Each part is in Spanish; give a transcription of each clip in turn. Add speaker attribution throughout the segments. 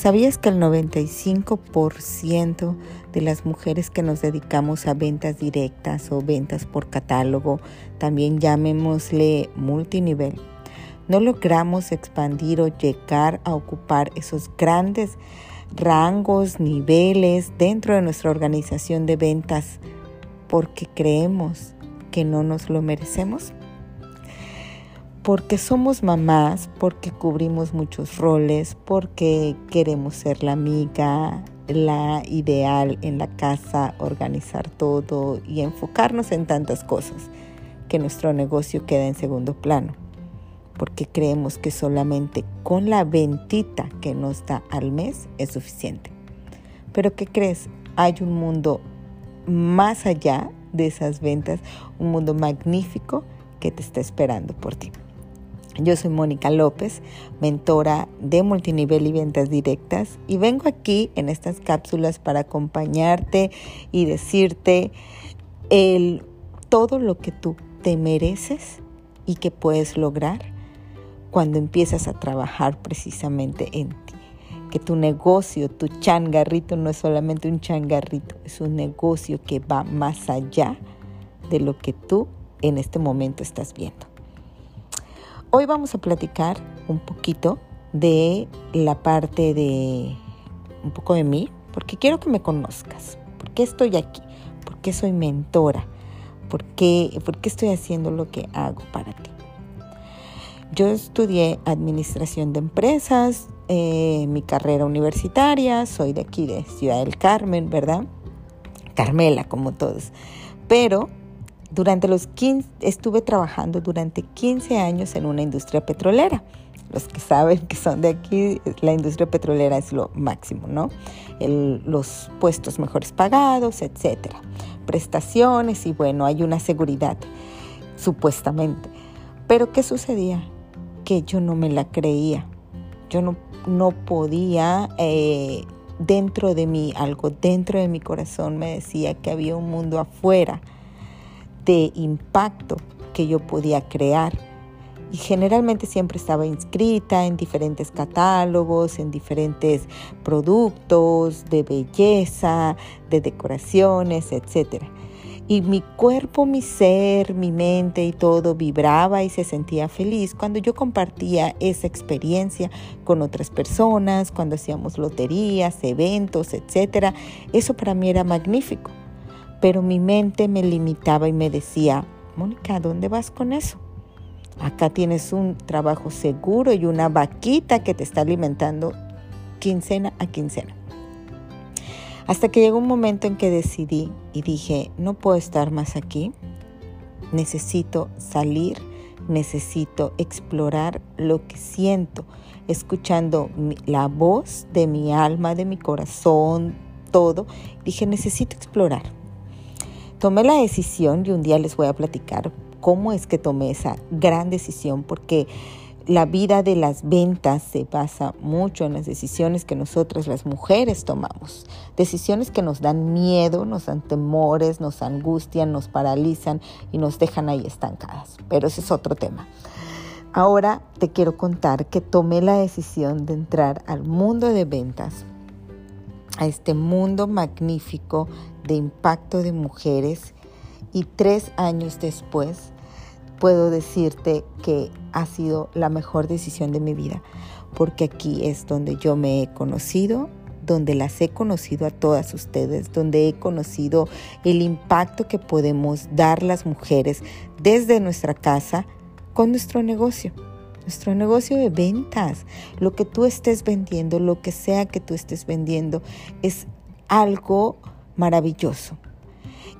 Speaker 1: ¿Sabías que el 95% de las mujeres que nos dedicamos a ventas directas o ventas por catálogo, también llamémosle multinivel, no logramos expandir o llegar a ocupar esos grandes rangos, niveles dentro de nuestra organización de ventas porque creemos que no nos lo merecemos? Porque somos mamás, porque cubrimos muchos roles, porque queremos ser la amiga, la ideal en la casa, organizar todo y enfocarnos en tantas cosas, que nuestro negocio queda en segundo plano, porque creemos que solamente con la ventita que nos da al mes es suficiente. Pero ¿qué crees? Hay un mundo más allá de esas ventas, un mundo magnífico que te está esperando por ti. Yo soy Mónica López, mentora de multinivel y ventas directas y vengo aquí en estas cápsulas para acompañarte y decirte el, todo lo que tú te mereces y que puedes lograr cuando empiezas a trabajar precisamente en ti. Que tu negocio, tu changarrito no es solamente un changarrito, es un negocio que va más allá de lo que tú en este momento estás viendo. Hoy vamos a platicar un poquito de la parte de un poco de mí, porque quiero que me conozcas. ¿Por qué estoy aquí? ¿Por qué soy mentora? ¿Por qué, por qué estoy haciendo lo que hago para ti? Yo estudié administración de empresas, eh, mi carrera universitaria, soy de aquí, de Ciudad del Carmen, ¿verdad? Carmela, como todos. Pero durante los 15, estuve trabajando durante 15 años en una industria petrolera. Los que saben que son de aquí, la industria petrolera es lo máximo, ¿no? los puestos mejores pagados, etcétera. Prestaciones y bueno, hay una seguridad, supuestamente. Pero ¿qué sucedía? Que yo no me la creía. Yo no, no podía, eh, dentro de mí, algo dentro de mi corazón me decía que había un mundo afuera de impacto que yo podía crear. Y generalmente siempre estaba inscrita en diferentes catálogos, en diferentes productos de belleza, de decoraciones, etc. Y mi cuerpo, mi ser, mi mente y todo vibraba y se sentía feliz cuando yo compartía esa experiencia con otras personas, cuando hacíamos loterías, eventos, etc. Eso para mí era magnífico pero mi mente me limitaba y me decía, Mónica, ¿dónde vas con eso? Acá tienes un trabajo seguro y una vaquita que te está alimentando quincena a quincena. Hasta que llegó un momento en que decidí y dije, no puedo estar más aquí, necesito salir, necesito explorar lo que siento, escuchando la voz de mi alma, de mi corazón, todo. Dije, necesito explorar. Tomé la decisión y un día les voy a platicar cómo es que tomé esa gran decisión porque la vida de las ventas se basa mucho en las decisiones que nosotras las mujeres tomamos. Decisiones que nos dan miedo, nos dan temores, nos angustian, nos paralizan y nos dejan ahí estancadas. Pero ese es otro tema. Ahora te quiero contar que tomé la decisión de entrar al mundo de ventas, a este mundo magnífico de impacto de mujeres y tres años después puedo decirte que ha sido la mejor decisión de mi vida, porque aquí es donde yo me he conocido, donde las he conocido a todas ustedes, donde he conocido el impacto que podemos dar las mujeres desde nuestra casa con nuestro negocio. Nuestro negocio de ventas, lo que tú estés vendiendo, lo que sea que tú estés vendiendo, es algo maravilloso.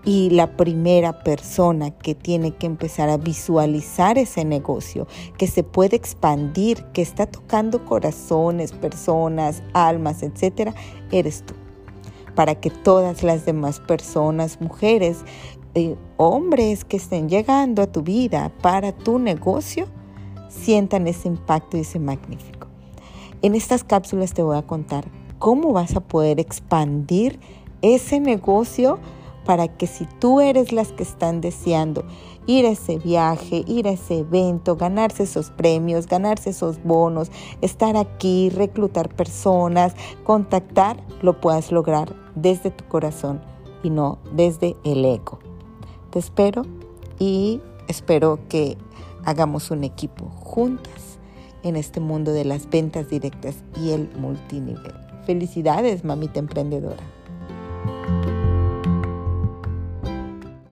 Speaker 1: Y la primera persona que tiene que empezar a visualizar ese negocio, que se puede expandir, que está tocando corazones, personas, almas, etcétera, eres tú. Para que todas las demás personas, mujeres, eh, hombres que estén llegando a tu vida para tu negocio, sientan ese impacto y ese magnífico. En estas cápsulas te voy a contar cómo vas a poder expandir ese negocio para que si tú eres las que están deseando ir a ese viaje, ir a ese evento, ganarse esos premios, ganarse esos bonos, estar aquí, reclutar personas, contactar, lo puedas lograr desde tu corazón y no desde el ego. Te espero y espero que hagamos un equipo juntas en este mundo de las ventas directas y el multinivel. Felicidades, mamita emprendedora.